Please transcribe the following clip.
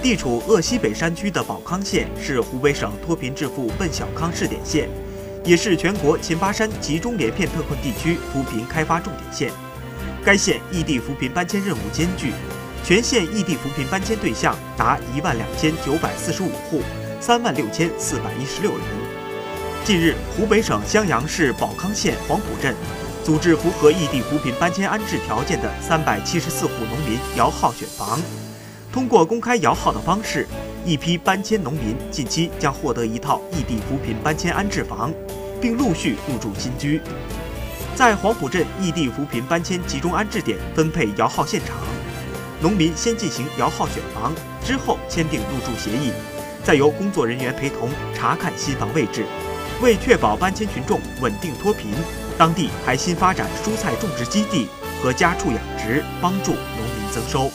地处鄂西北山区的保康县是湖北省脱贫致富奔小康试点县，也是全国秦巴山集中连片特困地区扶贫开发重点县。该县异地扶贫搬迁任务艰巨，全县异地扶贫搬迁对象达一万两千九百四十五户，三万六千四百一十六人。近日，湖北省襄阳市保康县黄埔镇。组织符合异地扶贫搬迁安置条件的三百七十四户农民摇号选房，通过公开摇号的方式，一批搬迁农民近期将获得一套异地扶贫搬迁安置房，并陆续入住新居。在黄埔镇异地扶贫搬迁集中安置点分配摇号现场，农民先进行摇号选房，之后签订入住协议，再由工作人员陪同查看新房位置。为确保搬迁群众稳定脱贫。当地还新发展蔬菜种植基地和家畜养殖，帮助农民增收。